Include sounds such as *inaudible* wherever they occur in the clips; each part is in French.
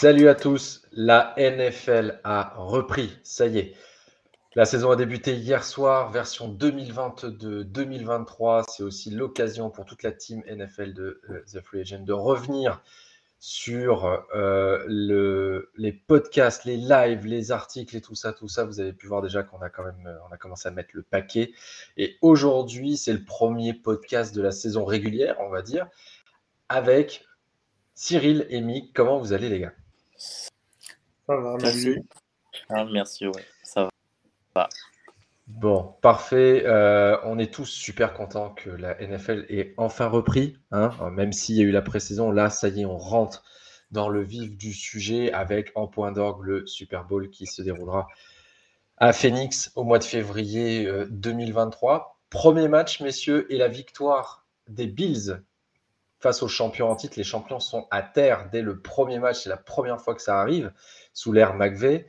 Salut à tous, la NFL a repris, ça y est. La saison a débuté hier soir, version 2022-2023. C'est aussi l'occasion pour toute la team NFL de euh, The Free Agent de revenir sur euh, le, les podcasts, les lives, les articles et tout ça, tout ça. Vous avez pu voir déjà qu'on a quand même, euh, commencé à mettre le paquet. Et aujourd'hui, c'est le premier podcast de la saison régulière, on va dire, avec Cyril et Mick. Comment vous allez, les gars? Ça va, merci. Ah, merci, ouais, ça va. Bon, parfait. Euh, on est tous super contents que la NFL ait enfin repris. Hein. Même s'il y a eu la pré-saison, là, ça y est, on rentre dans le vif du sujet avec en point d'orgue le Super Bowl qui se déroulera à Phoenix au mois de février 2023. Euh, Premier match, messieurs, et la victoire des Bills face aux champions en titre. Les champions sont à terre dès le premier match. C'est la première fois que ça arrive sous l'ère McVeigh.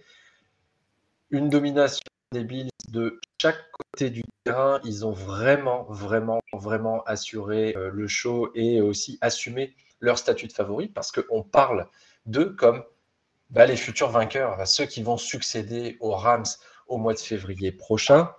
Une domination des Bills de chaque côté du terrain. Ils ont vraiment, vraiment, vraiment assuré euh, le show et aussi assumé leur statut de favori parce qu'on parle d'eux comme bah, les futurs vainqueurs, ceux qui vont succéder aux Rams au mois de février prochain.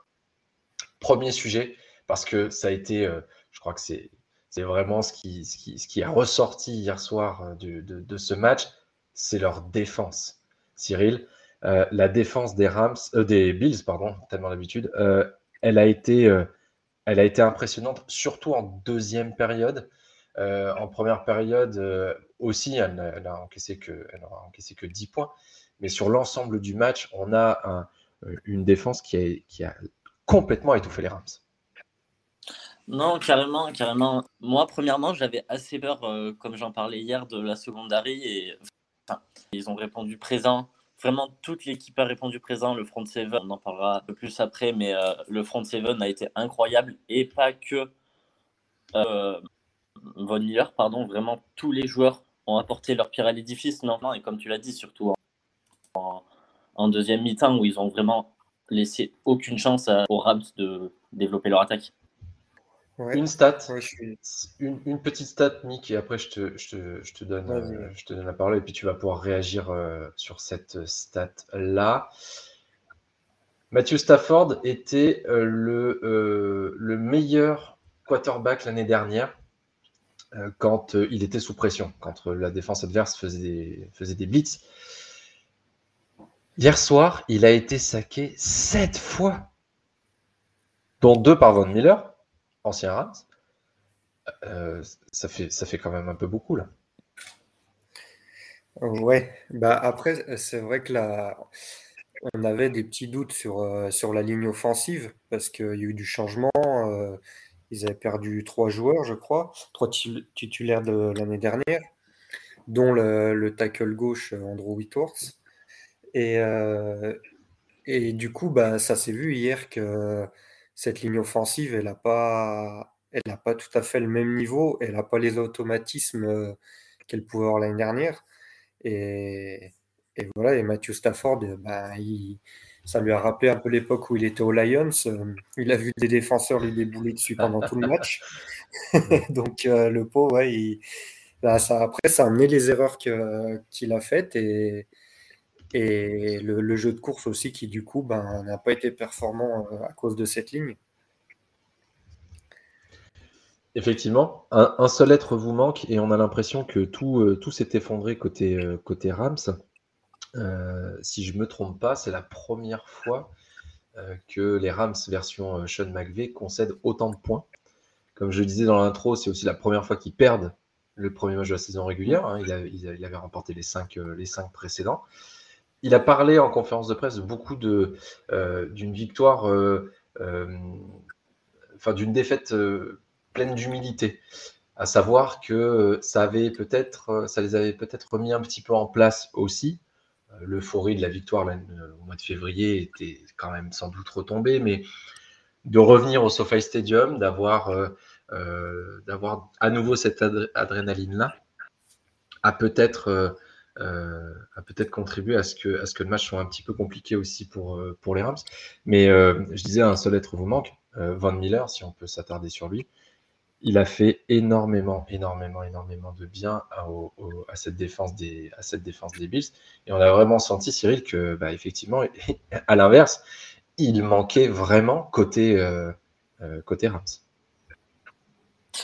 Premier sujet, parce que ça a été, euh, je crois que c'est c'est vraiment ce qui, a ressorti hier soir euh, de, ce match, c'est leur défense. Cyril, euh, la défense des Rams, euh, des Bills, pardon, tellement d'habitude, elle a été, impressionnante, surtout en deuxième période. en première période aussi, elle, n'a encaissé que, elle encaissé que 10 points, mais sur l'ensemble du match, on a un, une défense qui a complètement étouffé les Rams. Non, carrément, carrément. Moi, premièrement, j'avais assez peur, euh, comme j'en parlais hier, de la secondary. Et ils ont répondu présent. Vraiment, toute l'équipe a répondu présent. Le front seven, on en parlera un peu plus après, mais euh, le front seven a été incroyable. Et pas que euh, Von Miller, pardon. Vraiment, tous les joueurs ont apporté leur pierre à l'édifice. Non, et comme tu l'as dit, surtout en, en deuxième mi-temps, où ils ont vraiment laissé aucune chance aux Rams de développer leur attaque. Une stat, une, petite stat, Mick, et après je te, je te, donne, euh, je te donne la parole et puis tu vas pouvoir réagir euh, sur cette stat-là. Matthew Stafford était euh, le, le meilleur quarterback l'année dernière quand il était sous pression, quand la défense adverse faisait des, faisait des blitz. Hier soir, il a été saqué sept fois, dont deux par Von Miller ancien Rams, euh, ça, fait, ça fait quand même un peu beaucoup là. Ouais, bah après, c'est vrai que là, on avait des petits doutes sur, euh, sur la ligne offensive parce qu'il y a eu du changement. Euh, ils avaient perdu trois joueurs, je crois, trois titulaires de l'année dernière, dont le, tackle gauche Andrew Whitworth. Et, et du coup, bah, ça s'est vu hier que cette ligne offensive, elle n'a pas, elle pas tout à fait le même niveau, elle n'a pas les automatismes euh, qu'elle pouvait avoir l'année dernière. Et, voilà, et Matthew Stafford, bah, ça lui a rappelé un peu l'époque où il était aux Lions. Euh, il a vu des défenseurs lui débouler dessus pendant tout *laughs* *laughs* le match. Donc le pot, ouais, bah, ça, après, ça a amené les erreurs qu'il a faites et, et le, jeu de course aussi qui du coup ben, n'a pas été performant euh, à cause de cette ligne. Effectivement, un, seul être vous manque et on a l'impression que tout, euh, tout s'est effondré côté, euh, côté Rams. si je ne me trompe pas, c'est la première fois que les Rams version Sean McVay concèdent autant de points. Comme je le disais dans l'intro, c'est aussi la première fois qu'ils perdent le premier match de la saison régulière. Hein. il, avait, remporté les cinq, les cinq précédents il a parlé en conférence de presse beaucoup de euh, d'une victoire, euh, euh, enfin d'une défaite pleine d'humilité, à savoir que ça avait peut-être, ça les avait peut-être remis un petit peu en place aussi. L'euphorie de la victoire au mois de février était quand même sans doute retombée, mais de revenir au SoFi Stadium, d'avoir d'avoir à nouveau cette adrénaline là, a peut-être euh, a peut-être contribué à ce, que, à ce que le match soit un petit peu compliqué aussi pour, euh, pour les Rams. Mais euh, je disais, un seul être vous manque, Van Miller, si on peut s'attarder sur lui. il a fait énormément, énormément, énormément de bien à, cette, défense des, à cette défense des Bills. Et on a vraiment senti, Cyril, que bah, effectivement, *laughs* à l'inverse, il manquait vraiment côté, côté Rams.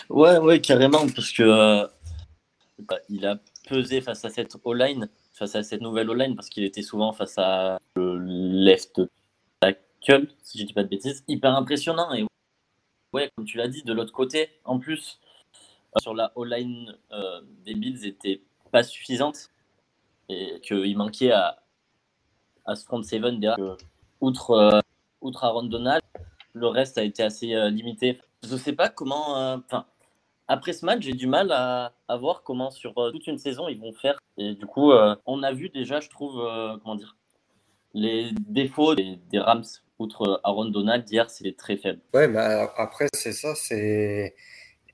Ouais, ouais, carrément, parce que bah, il a pesé face à cette O-line, face à cette nouvelle O-line, parce qu'il était souvent face à le left tackle, si je dis pas de bêtises, hyper impressionnant. Et ouais, comme tu l'as dit, de l'autre côté, en plus, euh, sur la O-line euh, des Bills n'était pas suffisante et qu'il manquait à, à ce front seven derrière. outre, euh, outre Aaron Donald, le reste a été assez limité. Je sais pas comment. Enfin, après ce match, j'ai du mal à, voir comment sur toute une saison ils vont faire. Et du coup, on a vu déjà, je trouve, comment dire, les défauts des, Rams outre Aaron Donald, hier, c'est très faible. Ouais, mais après, c'est ça, c'est.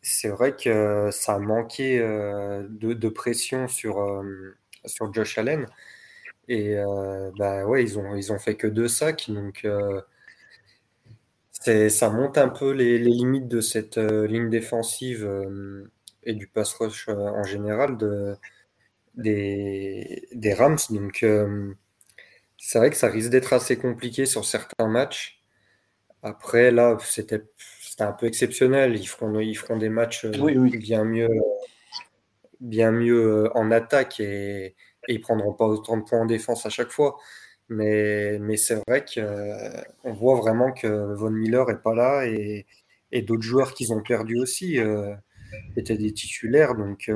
C'est vrai que ça euh, de, de, pression sur, euh, sur Josh Allen. Et euh, bah ouais, ils ont, ils ont fait que deux sacs. Donc ça monte un peu les, les limites de cette ligne défensive et du pass rush en général de, des, des Rams. Donc c'est vrai que ça risque d'être assez compliqué sur certains matchs. Après, là, c'était un peu exceptionnel. Ils feront, ils feront des matchs euh, bien mieux, bien mieux euh, en attaque et, et ils prendront pas autant de points en défense à chaque fois. Mais, mais c'est vrai qu'on euh, voit vraiment que Von Miller est pas là et, d'autres joueurs qu'ils ont perdus aussi étaient des titulaires. Donc,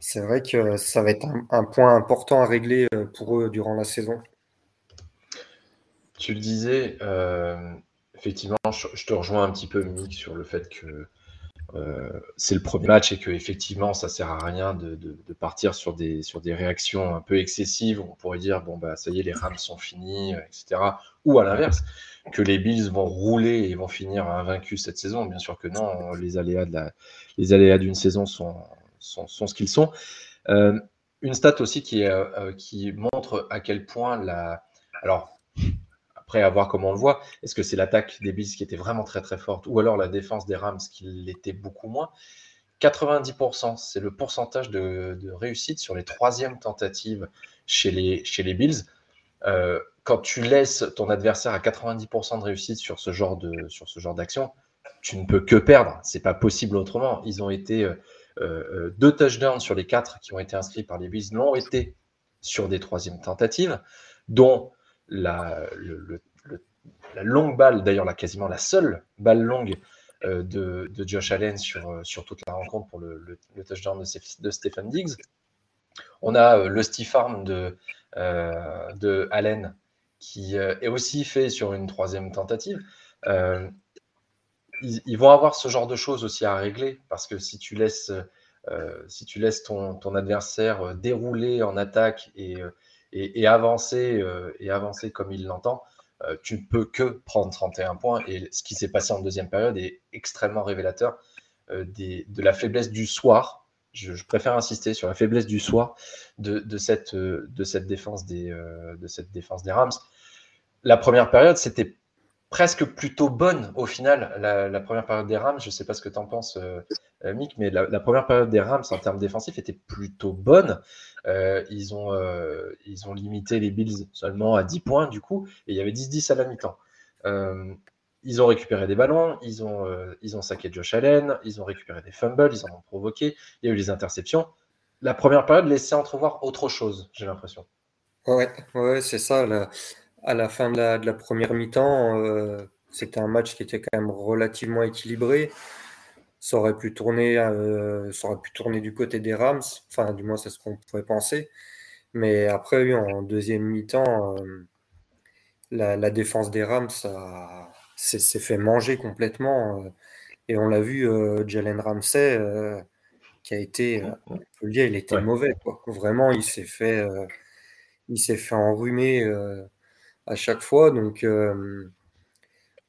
c'est vrai que ça va être un, point important à régler euh, pour eux durant la saison. Tu le disais, euh, effectivement, je, te rejoins un petit peu, Mick, sur le fait que euh, c'est le premier match et que effectivement, ça sert à rien de, partir sur des, réactions un peu excessives. On pourrait dire, bon, bah, ça y est, les Rams sont finis, etc. Ou à l'inverse, que les Bills vont rouler et vont finir invaincus cette saison. Bien sûr que non, les aléas d'une saison sont, ce qu'ils sont. Euh, une stat aussi qui, euh, euh, qui montre à quel point la. Alors, après, à voir comment on le voit, est-ce que c'est l'attaque des Bills qui était vraiment très très forte ou alors la défense des Rams qui l'était beaucoup moins? 90%, c'est le pourcentage de, réussite sur les troisièmes tentatives chez les, chez les Bills. quand tu laisses ton adversaire à 90% de réussite sur ce genre de sur ce genre d'action, tu ne peux que perdre. C'est pas possible autrement. Ils ont été euh, euh, deux touchdowns sur les quatre qui ont été inscrits par les Bills l'ont été sur des troisièmes tentatives, dont la, la longue balle, d'ailleurs quasiment la seule balle longue euh, de, de, Josh Allen sur, sur toute la rencontre pour le, touchdown de, Stephen Diggs. On a le stiff arm de, de Allen qui est aussi fait sur une troisième tentative ils, vont avoir ce genre de choses aussi à régler parce que si tu laisses, euh, si tu laisses ton, ton, adversaire euh, dérouler en attaque et, euh, et, avancer, et avancer comme il l'entend, tu ne peux que prendre 31 points. Et ce qui s'est passé en deuxième période est extrêmement révélateur des, de la faiblesse du soir. Je, préfère insister sur la faiblesse du soir de, de cette défense des Rams. La première période, c'était presque plutôt bonne au final, la, première période des Rams. Je ne sais pas ce que tu en penses, euh, euh, Mick, mais la, première période des Rams en termes défensifs était plutôt bonne. Euh, ils, ont, ils ont limité les Bills seulement à 10 points du coup, et il y avait 10-10 à la mi-temps. ils ont récupéré des ballons, ils ont, ils ont saqué Josh Allen, ils ont récupéré des fumbles, ils en ont provoqué, il y a eu des interceptions. La première période laissait entrevoir autre chose, j'ai l'impression. Ouais, ouais, c'est ça. À la fin de la, première mi-temps, euh, c'était un match qui était quand même relativement équilibré. Ça aurait pu tourner, euh, ça aurait pu tourner du côté des Rams. Enfin, du moins, c'est ce qu'on pourrait penser. Mais après, en deuxième mi-temps, euh, la, défense des Rams s'est fait manger complètement. et on l'a vu, Jalen Ramsey, qui a été, on peut dire, il était mauvais. Vraiment, il s'est fait, il s'est fait enrhumer à chaque fois. Donc, euh,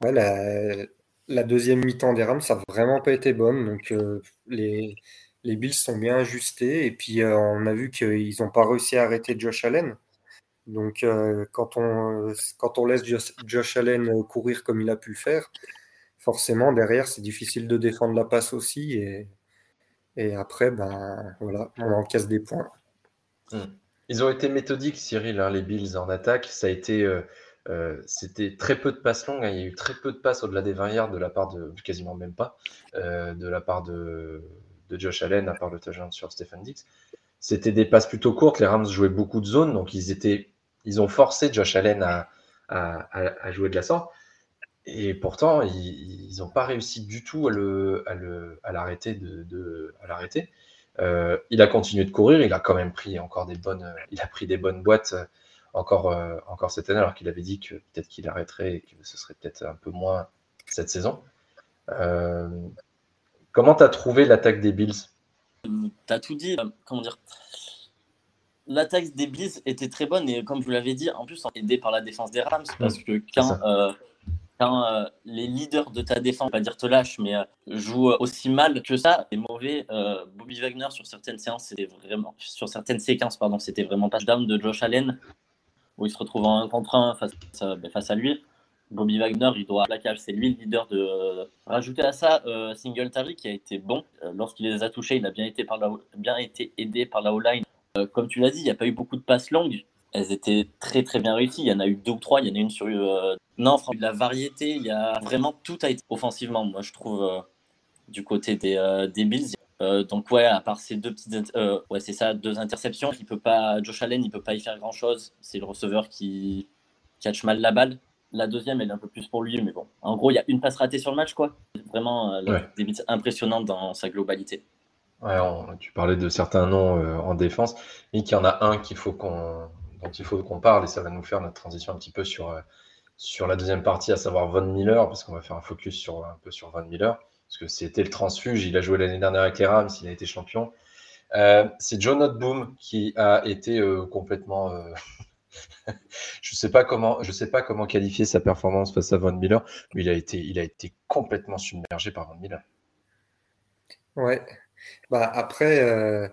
la, deuxième mi-temps des Rams, ça n'a vraiment pas été bonne. Donc, euh, les, les Bills sont bien ajustés. Et puis, euh, on a vu qu'ils n'ont pas réussi à arrêter Josh Allen. Donc, quand, on, quand on laisse Josh, Allen courir comme il a pu le faire, forcément, derrière, c'est difficile de défendre la passe aussi. Et, et après, ben, voilà, on encaisse des points. Hmm. Ils ont été méthodiques, Cyril, hein, les Bills en attaque. Ça a été, euh, euh, c'était très peu de passes longues. Hein. Il y a eu très peu de passes au-delà des 20 yards de la part de, quasiment même pas, euh, de la part de, Josh Allen, à part le touchdown sur Stephen Dix. C'était des passes plutôt courtes. Les Rams jouaient beaucoup de zones, donc ils étaient, ils ont forcé Josh Allen à, jouer de la sorte. Et pourtant, ils n'ont pas réussi du tout à l'arrêter. Euh, il a continué de courir, il a quand même pris encore des bonnes, il a pris des bonnes boîtes euh, encore, euh, encore cette année, alors qu'il avait dit que peut-être qu'il arrêterait et que ce serait peut-être un peu moins cette saison. comment tu as trouvé l'attaque des Bills? Tu as tout dit, comment dire? L'attaque des Bills était très bonne et comme vous l'avez dit, en plus aidé par la défense des Rams parce mmh, que quand quand euh, les leaders de ta défense, pas dire te lâche, mais euh, jouent aussi mal que ça, c'est mauvais. Euh, Bobby Wagner sur certaines séances, c'était vraiment, sur certaines séquences, pardon, c'était vraiment pas down de Josh Allen où il se retrouve en un contre un face, ben, face à lui. Bobby Wagner, il doit plaquage, c'est lui le leader de. Rajouter à ça, Singletary qui a été bon lorsqu'il les a touchés, il a bien été par la, bien été aidé par la O-line. comme tu l'as dit, il n'y a pas eu beaucoup de passes longues elles étaient très très bien réussies. Il y en a eu deux ou trois. Il y en a une sur. Euh... Non, de la variété. Il y a vraiment tout a été offensivement, moi je trouve, euh, du côté des, euh, des Bills. Euh, donc ouais, à part ces deux petites, ouais c'est ça, deux interceptions, il peut pas, Josh Allen, il peut pas y faire grand chose. C'est le receveur qui catch mal la balle. La deuxième, elle est un peu plus pour lui, mais bon. En gros, il y a une passe ratée sur le match, quoi. Vraiment, des bits impressionnantes dans sa globalité. Ouais, tu parlais de certains noms en défense, mais qu'il y en a un qu'il faut qu'on dont il faut qu'on parle et ça va nous faire notre transition un petit peu sur, euh, sur la deuxième partie, à savoir Von Miller, parce qu'on va faire un focus sur, un peu sur Von Miller, parce que c'était le transfuge, il a joué l'année dernière avec les Rams, il a été champion. Euh, c'est John Boom qui a été euh, complètement. *laughs* je sais pas comment, je sais pas comment qualifier sa performance face à Von Miller, mais il a été, il a été complètement submergé par Von Miller. Ouais. Bah après,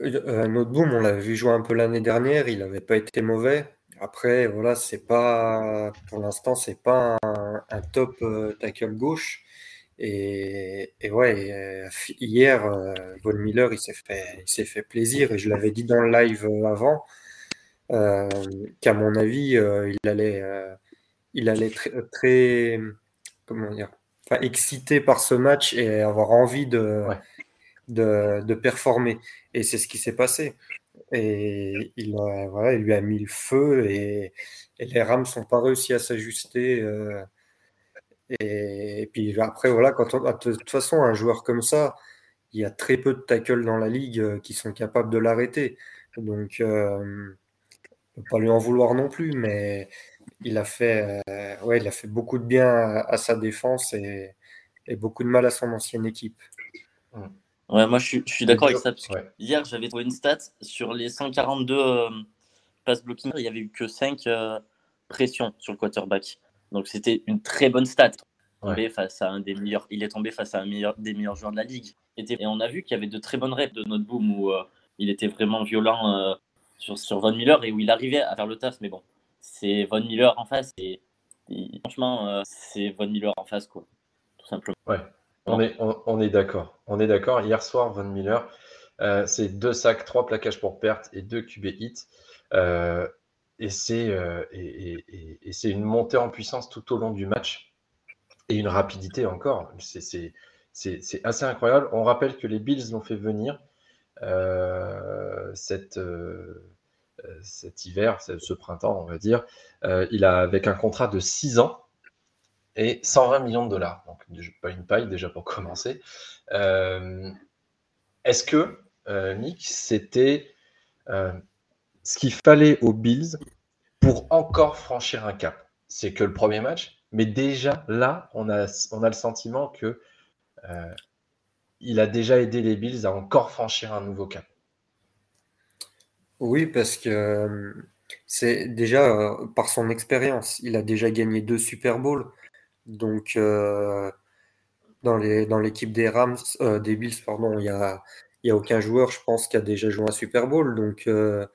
un autre boom, on l'avait vu jouer un peu l'année dernière, il n'avait pas été mauvais. Après, voilà, c'est pas, pour l'instant, c'est pas un, top euh, tackle gauche. Et, ouais, euh, hier, euh, Von Miller, il s'est fait, il s'est fait plaisir. Et je l'avais dit dans le live avant, qu'à mon avis, il allait, il allait très, très, comment dire, excité par ce match et avoir envie de, de, performer. Et c'est ce qui s'est passé. Et il, voilà, il lui a mis le feu et, les Rams sont pas réussi à s'ajuster. Euh, et, puis après, voilà, quand on, de toute façon, un joueur comme ça, il y a très peu de tackles dans la ligue euh, qui sont capables de l'arrêter. Donc, euh, ne pas lui en vouloir non plus, mais il a fait, euh, ouais, il a fait beaucoup de bien à, sa défense et, et, beaucoup de mal à son ancienne équipe. Mmh. Ouais, moi je suis, d'accord avec ça. Hier, j'avais trouvé une stat sur les 142 euh, pass blocking, il n'y avait eu que 5 euh, pressions sur le quarterback. Donc c'était une très bonne stat. Face à un des meilleurs, il est tombé face à un meilleur, des meilleurs joueurs de la ligue. Et, on a vu qu'il y avait de très bonnes reps de notre boom où euh, il était vraiment violent sur, sur Von Miller et où il arrivait à faire le taf. Mais bon, c'est Von Miller en face et, et franchement, c'est Von Miller en face, quoi. Tout simplement. Ouais. On est, on, est d'accord. On est d'accord. Hier soir, Von Miller, euh, c'est deux sacs, trois plaquages pour perte et deux QB hits. Euh, et c'est euh, et, c'est une montée en puissance tout au long du match et une rapidité encore. C'est assez incroyable. On rappelle que les Bills l'ont fait venir cet, cet hiver, ce printemps, on va dire. il a avec un contrat de 6 ans et 120 millions de dollars. Donc, pas une paille déjà pour *laughs* commencer. Euh, est-ce que, euh, Nick, c'était euh, ce qu'il fallait aux Bills pour encore franchir un cap? C'est que le premier match, mais déjà là, on a, on a le sentiment que il a déjà aidé les Bills à encore franchir un nouveau cap. Oui, parce que c'est déjà par son expérience. Il a déjà gagné deux Super Bowls. Donc, euh, dans l'équipe des Rams, euh, des Bills, pardon, il n'y a, aucun joueur, je pense, qui a déjà joué un Super Bowl. Donc, euh,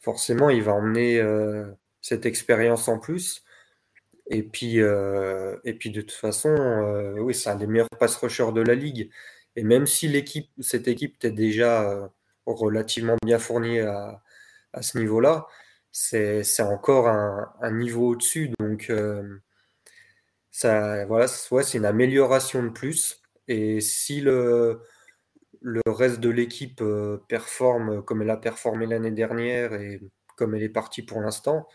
forcément, il va emmener cette expérience en plus. Et puis, de toute façon, oui, c'est un des meilleurs pass rushers de la ligue. Et même si l'équipe, cette équipe était déjà relativement bien fournie à, à ce niveau-là, c'est encore un, un niveau au-dessus. Donc, voilà, c'est une amélioration de plus. Et si le, le reste de l'équipe euh, performe comme elle a performé l'année dernière et comme elle est partie pour l'instant,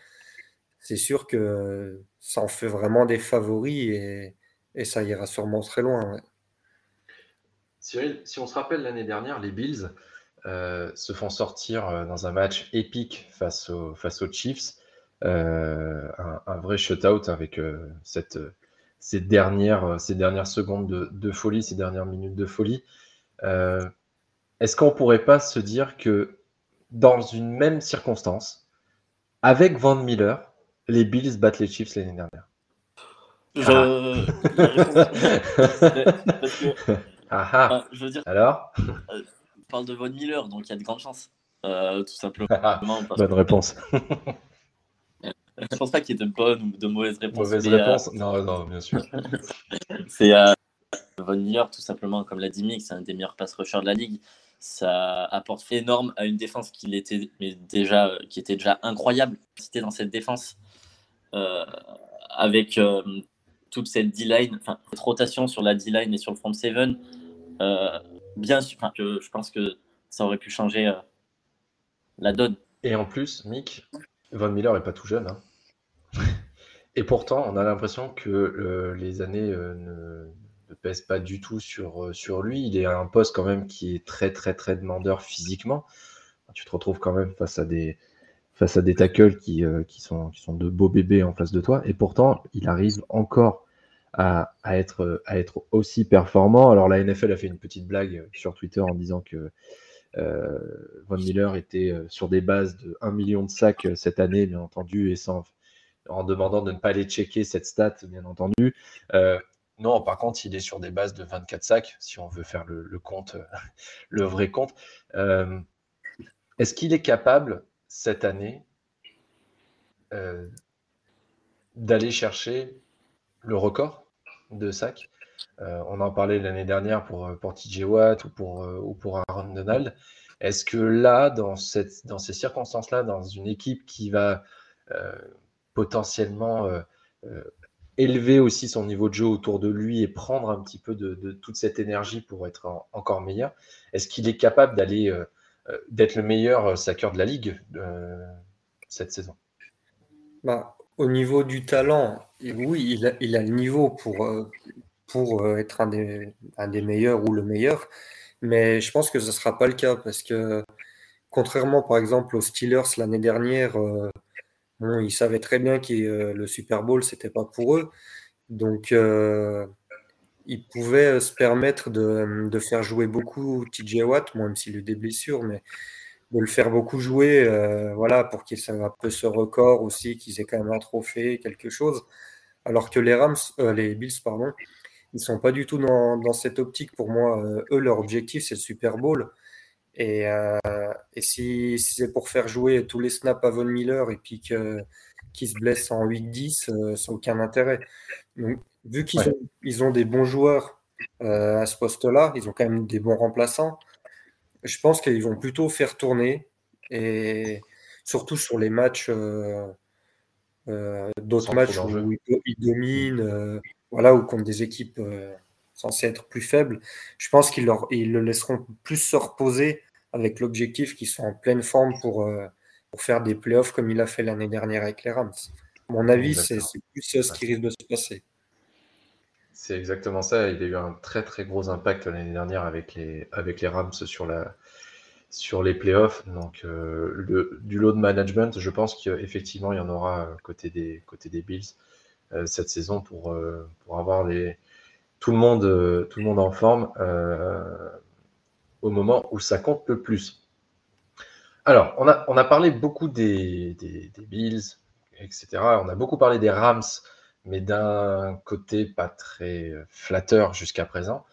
c'est sûr que ça en fait vraiment des favoris et, et ça ira sûrement très loin. Cyril, si on se rappelle l'année dernière, les Bills euh, se font sortir euh, dans un match épique face, face aux Chiefs. un, un, vrai shutout avec cette, ces, dernières, ces dernières secondes de, de, folie, ces dernières minutes de folie. Euh, est-ce qu'on pourrait pas se dire que dans une même circonstance, avec Van Miller, les Bills battent les Chiefs l'année dernière? Je... *laughs* ah. ah. je veux dire, Alors? euh, On parle de Von Miller, donc il y a de grandes chances. Euh, tout simplement. Bonne réponse. *laughs* je pense pas qu'il y ait de bonnes ou de mauvaises réponses. Mauvaise réponse Non, non, bien sûr. *laughs* c'est Von Miller, tout simplement, comme l'a dit Mick, c'est un des meilleurs pass rushers de la ligue. Ça apporte énorme à une défense qui était, mais déjà, qui était déjà incroyable. C'était dans cette défense euh, avec euh, toute cette D-line, enfin, cette rotation sur la D-line et sur le front seven. Euh, bien sûr, je, je, pense que ça aurait pu changer la donne. Et en plus, Mick, Von Miller n'est pas tout jeune. Hein. Et pourtant, on a l'impression que les années ne, ne pèse pas du tout sur, euh, sur lui. Il est à un poste quand même qui est très très très demandeur physiquement. Tu te retrouves quand même face à des, face à des tackles qui, euh, qui, sont, qui sont de beaux bébés en face de toi. Et pourtant, il arrive encore à, à, être, à être aussi performant. Alors la NFL a fait une petite blague sur Twitter en disant que euh, Von Miller était sur des bases de 1 million de sacs cette année, bien entendu, et sans, en demandant de ne pas aller checker cette stat, bien entendu. Euh, non, par contre, il est sur des bases de 24 sacs, si on veut faire le, compte, *laughs* le vrai compte. Euh, est-ce qu'il est capable, cette année, euh, d'aller chercher le record de sacs? Euh, On en parlait l'année dernière pour, pour TJ Watt ou pour, ou pour Aaron Donald. Est-ce que là, dans, cette, dans ces circonstances-là, dans une équipe qui va potentiellement élever aussi son niveau de jeu autour de lui et prendre un petit peu de, toute cette énergie pour être encore meilleur. Est-ce qu'il est capable d'aller euh, euh, d'être le meilleur euh, saqueur de la ligue cette saison? Bah, Au niveau du talent, oui, il a, il a le niveau pour, pour être un des, un des, meilleurs ou le meilleur, mais je pense que ce ne sera pas le cas parce que contrairement par exemple aux Steelers l'année dernière, ils savaient très bien que euh, le Super Bowl, c'était pas pour eux. Donc, euh, ils pouvaient euh, se permettre de, faire jouer beaucoup TJ Watt, même s'il a eu des blessures, mais de le faire beaucoup jouer, voilà, pour qu'il ait un peu ce record aussi, qu'ils aient quand même un trophée, quelque chose. Alors que les Rams, les Bills, pardon, ils sont pas du tout dans, dans cette optique. Pour moi, eux, leur objectif, c'est le Super Bowl. Et, euh, et si, c'est pour faire jouer tous les snaps à Von Miller et puis qu'il se blesse en 8-10, euh, ça n'a aucun intérêt. Donc, vu qu'ils ont, ils ont des bons joueurs euh, à ce poste-là, ils ont quand même des bons remplaçants, je pense qu'ils vont plutôt faire tourner et surtout sur les matchs, d'autres matchs où ils, dominent, voilà, ou contre des équipes censées être plus faibles. Je pense qu'ils ils le laisseront plus se reposer avec l'objectif qu'ils soient en pleine forme pour, euh, pour faire des playoffs comme il a fait l'année dernière avec les Rams. À mon avis, c'est plus ce qui risque de se passer. C'est exactement ça. Il a eu un très très gros impact l'année dernière avec les, avec les Rams sur, la, sur les playoffs. Donc, euh, le, du load management, je pense qu'effectivement, il y en aura côté des, côté des Bills euh, cette saison pour, pour avoir les, tout, le monde, tout le monde en forme au moment où ça compte le plus. Alors, on a, parlé beaucoup des, des, Bills, etc. On a beaucoup parlé des Rams, mais d'un côté pas très flatteur jusqu'à présent.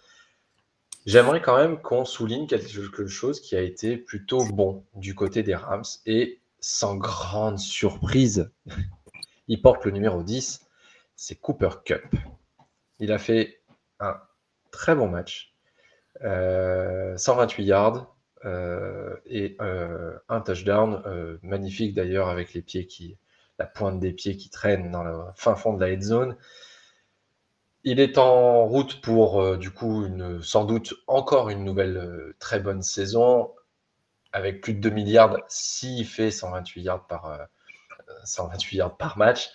J'aimerais quand même qu'on souligne quelque chose qui a été plutôt bon du côté des Rams et sans grande surprise, *laughs* il porte le numéro 10 c'est Cooper Cup. Il a fait un très bon match. 128 euh, yards euh, et euh, un touchdown magnifique d'ailleurs avec les pieds qui, la pointe des pieds qui traîne dans le fin fond de la head zone. Il est en route pour du coup une, sans doute encore une nouvelle très bonne saison avec plus de 2 milliards s'il fait 128 yards par, 128 yards par match.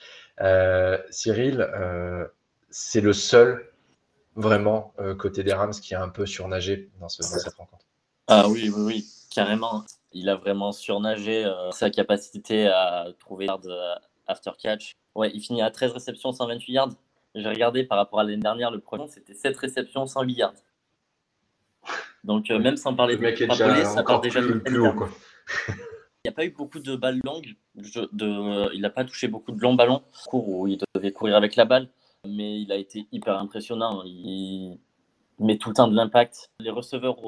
Cyril, c'est le seul vraiment euh, côté des Rams qui a un peu surnagé dans, cette rencontre. Ah oui, oui, oui, carrément. Il a vraiment surnagé euh, sa capacité à trouver yards euh, after catch. Ouais, il finit à 13 réceptions, 128 yards. J'ai regardé par rapport à l'année dernière, le premier, c'était 7 réceptions, 108 yards. Donc, même sans parler de extrapoler, ça part déjà plus, plus haut. Quoi. Il n'y a pas eu beaucoup de balles longues. De, il n'a pas touché beaucoup de longs ballons. Cours où il devait courir avec la balle mais il a été hyper impressionnant. Il met tout le temps de l'impact. Les receveurs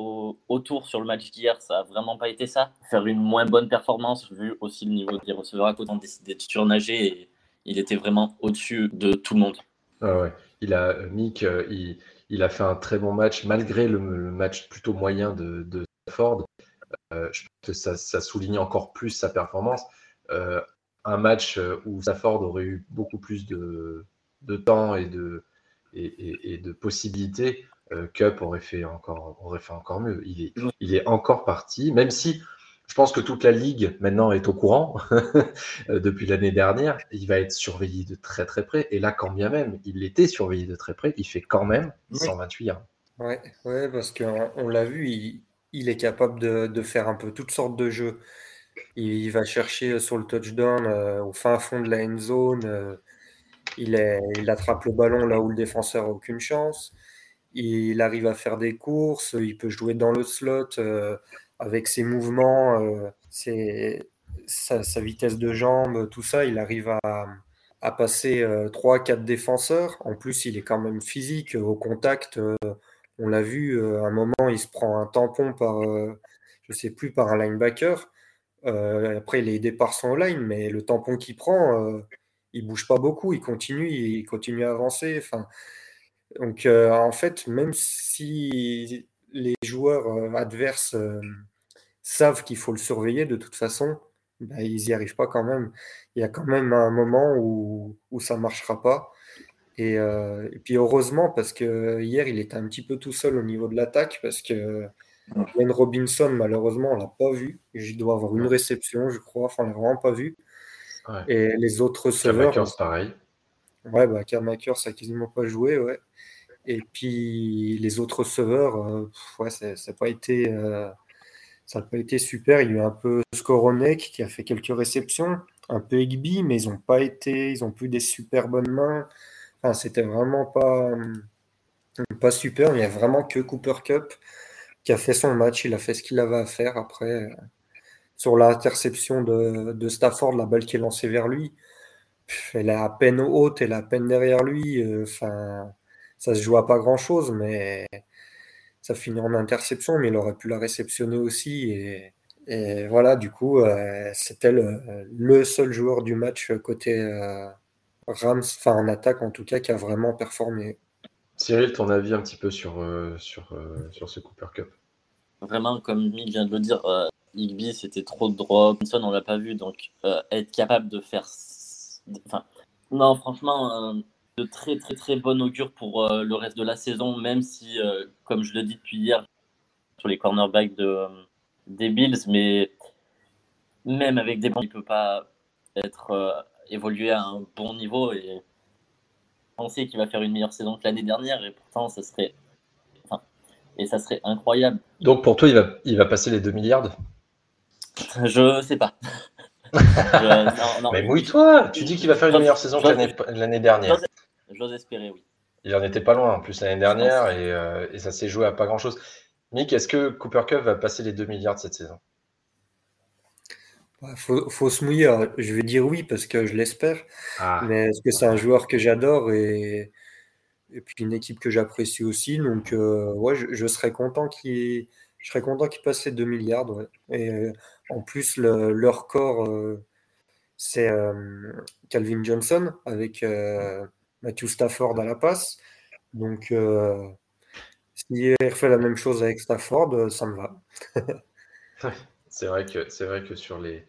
autour sur le match d'hier, ça n'a vraiment pas été ça. Faire une moins bonne performance, vu aussi le niveau des receveurs à côté, ont décidé de surnager et il était vraiment au-dessus de tout le monde. Ah ouais. Il a, Mick, euh, il, a fait un très bon match malgré le, match plutôt moyen de, de. Euh, je pense que ça, souligne encore plus sa performance. Euh, un match où Stafford aurait eu beaucoup plus de, de temps et de, et, de possibilités, euh, Cup aurait fait, encore, aurait fait encore mieux. Il est, il est encore parti, même si je pense que toute la ligue maintenant est au courant *laughs* euh, depuis l'année dernière. Il va être surveillé de très très près. Et là, quand bien même il était surveillé de très près, il fait quand même 128 ans. Ouais, ouais, parce qu'on on, l'a vu, il, est capable de, faire un peu toutes sortes de jeux. Il, va chercher sur le touchdown euh, au fin fond de la end zone. Il, attrape le ballon là où le défenseur n'a aucune chance. Il arrive à faire des courses. Il peut jouer dans le slot euh, avec ses mouvements, euh, sa, vitesse de jambe, tout ça. Il arrive à, passer euh, 3-4 défenseurs. En plus, il est quand même physique au contact. Euh, on l'a vu, à un moment, il se prend un tampon par, je sais plus, par un linebacker. après, il est aidé par son line, mais le tampon qu'il prend, il bouge pas beaucoup, il continue, il continue à avancer. Enfin, donc euh, en fait, même si les joueurs euh, adverses euh, savent qu'il faut le surveiller de toute façon, bah, ils n'y arrivent pas quand même. Il y a quand même un moment où, où ça marchera pas. Et, puis heureusement, parce que hier, il était un petit peu tout seul au niveau de l'attaque, parce que Glenn Robinson, malheureusement, on l'a pas vu. Il doit avoir une réception, je crois. Enfin, on l'a vraiment pas vu. Et les autres receveurs. c'est pareil. Ouais, bah, Kermaker, ça n'a quasiment pas joué, ouais. Et puis les autres receveurs, euh, ouais, ça n'a pas été. Euh, ça n'a pas été super. Il y a eu un peu Skoronek qui a fait quelques réceptions, un peu Egby, mais ils n'ont pas été, ils ont plus des super bonnes mains. Enfin, c'était vraiment pas, pas super. Il n'y a vraiment que Cooper Cup qui a fait son match. Il a fait ce qu'il avait à faire. Après, sur l'interception de, de, Stafford, la balle qui est lancée vers lui, elle est à peine haute, elle est à peine derrière lui. Euh, enfin, ça se joue à pas grand chose, mais ça finit en interception, mais il aurait pu la réceptionner aussi. Et, voilà, du coup, euh, c'était le, seul joueur du match côté euh, Rams, enfin en attaque en tout cas, qui a vraiment performé. Cyril, ton avis un petit peu sur, sur, sur ce Cooper Cup? Vraiment, comme Mick vient de le dire, Igby, c'était trop de drop. on l'a pas vu, donc euh, être capable de faire. Enfin, non, franchement, euh, de très très très bon augure pour euh, le reste de la saison, même si, comme je le dis depuis hier, sur les cornerbacks de, des Bills, mais même avec des bons, il peut pas être évolué à un bon niveau et penser qu'il va faire une meilleure saison que l'année dernière, et pourtant, ça serait. Et ça serait incroyable. Donc pour toi, il va, il va passer les 2 milliards je sais pas. *laughs* Mais mouille-toi Tu dis qu'il va faire une meilleure saison que l'année dernière. J'ose espérer, oui. Il en était pas loin en plus l'année dernière euh, et, ça s'est joué à pas grand chose. Mick, est-ce que Cooper Cup va passer les 2 milliards cette saison? Il faut, se mouiller. Je vais dire oui parce que je l'espère. Ah. Mais est-ce que c'est un joueur que j'adore et, et puis une équipe que j'apprécie aussi. Donc, euh, ouais, je, serais content qu'il je qu'ils passent les 2 milliards. Et euh, en plus, leur corps, euh, c'est Calvin Johnson avec Matthew Stafford à la passe. Donc, s'il refait la même chose avec Stafford, ça me va. *laughs* c'est vrai que c'est vrai que sur les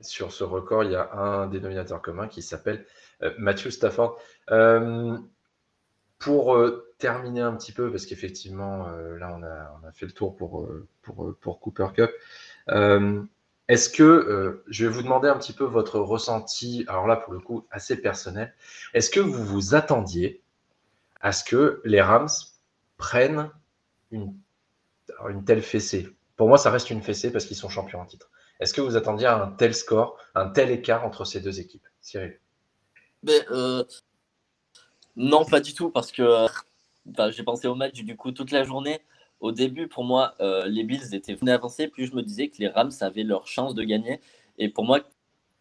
sur ce record, il y a un dénominateur commun qui s'appelle Matthew Stafford. Pour terminer un petit peu, parce qu'effectivement, là, on a, on a, fait le tour pour, pour, pour Cooper Cup. Est-ce que, euh, je vais vous demander un petit peu votre ressenti, alors là pour le coup assez personnel, est-ce que vous vous attendiez à ce que les Rams prennent une, une telle fessée? Pour moi ça reste une fessée parce qu'ils sont champions en titre. Est-ce que vous attendiez à un tel score, un tel écart entre ces deux équipes Cyril? Euh, Non, pas du tout parce que bah, j'ai pensé au match du coup toute la journée au début, pour moi, euh, les Bills étaient venus avancer, plus je me disais que les Rams avaient leur chance de gagner. Et pour moi,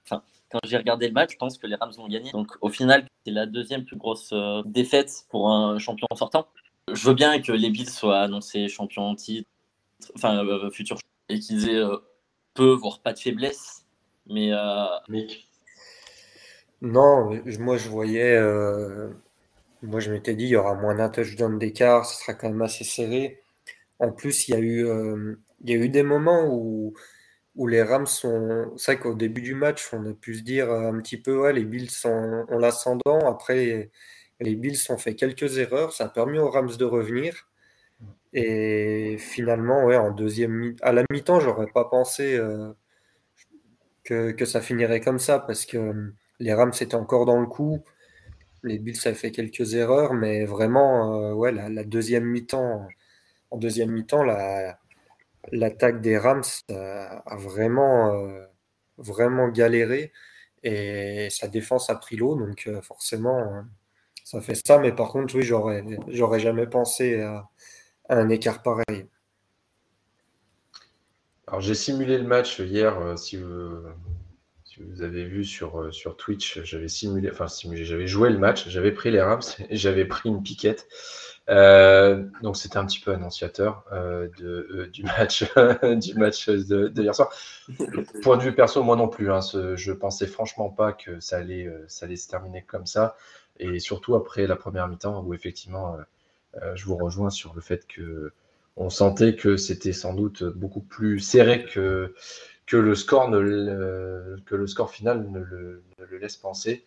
quand j'ai regardé le match, je pense que les Rams vont gagner. Donc au final, c'est la deuxième plus grosse euh, défaite pour un champion sortant. Je veux bien que les Bills soient annoncés champions titre, enfin euh, futurs, et qu'ils aient peu, voire pas de faiblesse. Mais. Mick Non, moi je voyais. Moi je m'étais dit, il y aura moins d'un touchdown d'écart, ce sera quand même assez serré. En plus, il y a eu, euh, il y a eu des moments où, où les Rams sont. C'est vrai qu'au début du match, on a pu se dire un petit peu, ouais, les Bills sont, ont l'ascendant. Après, les Bills ont fait quelques erreurs. Ça a permis aux Rams de revenir. Et finalement, ouais, en deuxième à la mi-temps, j'aurais pas pensé euh, que, que, ça finirait comme ça parce que euh, les Rams étaient encore dans le coup. Les Bills, ça fait quelques erreurs, mais vraiment, ouais, la deuxième mi-temps en deuxième mi-temps, l'attaque des Rams a vraiment, euh, vraiment galéré et sa défense a pris l'eau. Donc euh, forcément, euh, ça fait ça. Mais par contre, oui, j'aurais, jamais pensé à, un écart pareil. Alors j'ai simulé le match hier, si vous, vous avez vu sur, sur Twitch, j'avais simulé, enfin simulé, j'avais joué le match, j'avais pris les Rams *laughs* j'avais pris une piquette. Euh, donc c'était un petit peu annonciateur euh, de, euh, du match, *laughs* du match de, hier soir. Point de vue perso, moi non plus. Hein, ce, je pensais franchement pas que ça allait, ça allait se terminer comme ça. Et surtout après la première mi-temps où effectivement, je vous rejoins sur le fait que on sentait que c'était sans doute beaucoup plus serré que, que, le, score ne, que le score final ne le, laisse penser.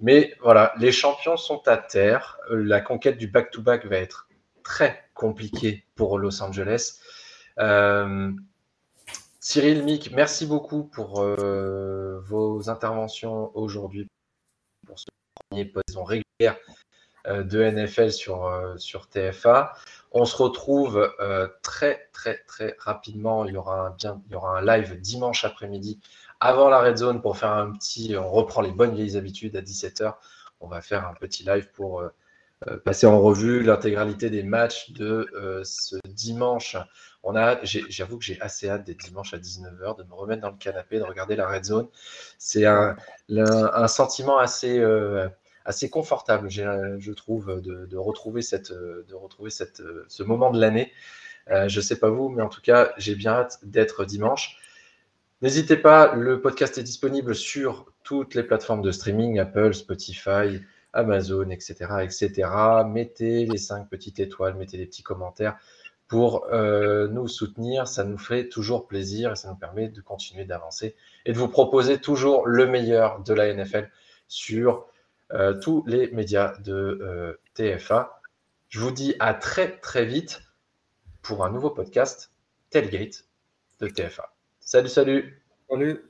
Mais voilà, les champions sont à terre. La conquête du back-to-back va être très compliquée pour Los Angeles. Euh, Cyril, Mick, merci beaucoup pour euh, vos interventions aujourd'hui pour ce premier poison régulière de NFL sur, sur TFA. On se retrouve très très très rapidement. Il y aura un, bien, il y aura un live dimanche après-midi avant la red zone pour faire un petit. On reprend les bonnes vieilles habitudes à 17h. On va faire un petit live pour euh, euh, passer en revue l'intégralité des matchs de euh, ce dimanche. On a, j'avoue que j'ai assez hâte d'être dimanche à 19h, de me remettre dans le canapé, de regarder la red zone. C'est un, un, sentiment assez, assez confortable, je trouve, de, retrouver, cette, de retrouver cette, ce moment de l'année. je ne sais pas vous, mais en tout cas, j'ai bien hâte d'être dimanche. N'hésitez pas, le podcast est disponible sur toutes les plateformes de streaming, Apple, Spotify, Amazon, etc. etc. Mettez les cinq petites étoiles, mettez des petits commentaires pour euh, nous soutenir. Ça nous fait toujours plaisir et ça nous permet de continuer d'avancer et de vous proposer toujours le meilleur de la NFL sur euh, tous les médias de euh, TFA. Je vous dis à très très vite pour un nouveau podcast Tailgate de TFA. Salut, salut. Salut.